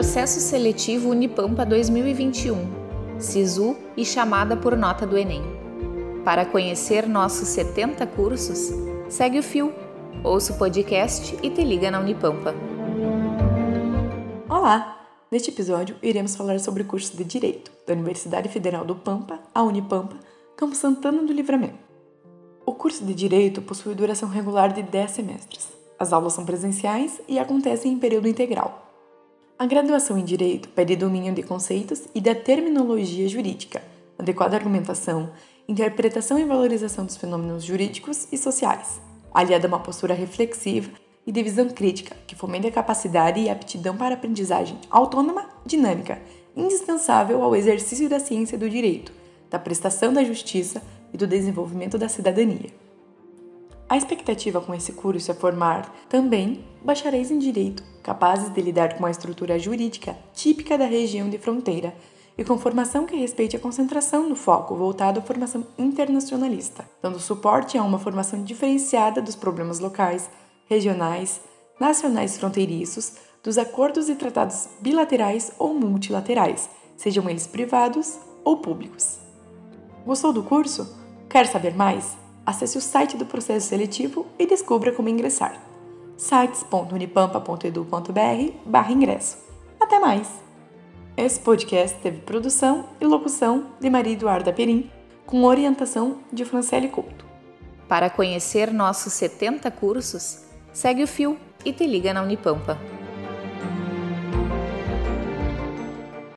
Processo Seletivo Unipampa 2021, SISU e chamada por nota do Enem. Para conhecer nossos 70 cursos, segue o fio, ouça o podcast e te liga na Unipampa. Olá! Neste episódio, iremos falar sobre o curso de Direito da Universidade Federal do Pampa, a Unipampa, Campo Santana do Livramento. O curso de Direito possui duração regular de 10 semestres. As aulas são presenciais e acontecem em período integral. A graduação em Direito pede domínio de conceitos e da terminologia jurídica, adequada argumentação, interpretação e valorização dos fenômenos jurídicos e sociais, aliada a uma postura reflexiva e de visão crítica, que fomente a capacidade e aptidão para aprendizagem autônoma, dinâmica, indispensável ao exercício da ciência do direito, da prestação da justiça e do desenvolvimento da cidadania. A expectativa com esse curso é formar também bacharéis em direito, capazes de lidar com uma estrutura jurídica típica da região de fronteira e com formação que respeite a concentração no foco voltado à formação internacionalista, dando suporte a uma formação diferenciada dos problemas locais, regionais, nacionais fronteiriços, dos acordos e tratados bilaterais ou multilaterais, sejam eles privados ou públicos. Gostou do curso? Quer saber mais? Acesse o site do processo seletivo e descubra como ingressar. sites.unipampa.edu.br ingresso. Até mais! Esse podcast teve produção e locução de Maria Eduarda Perim, com orientação de Franciele Couto. Para conhecer nossos 70 cursos, segue o fio e te liga na Unipampa.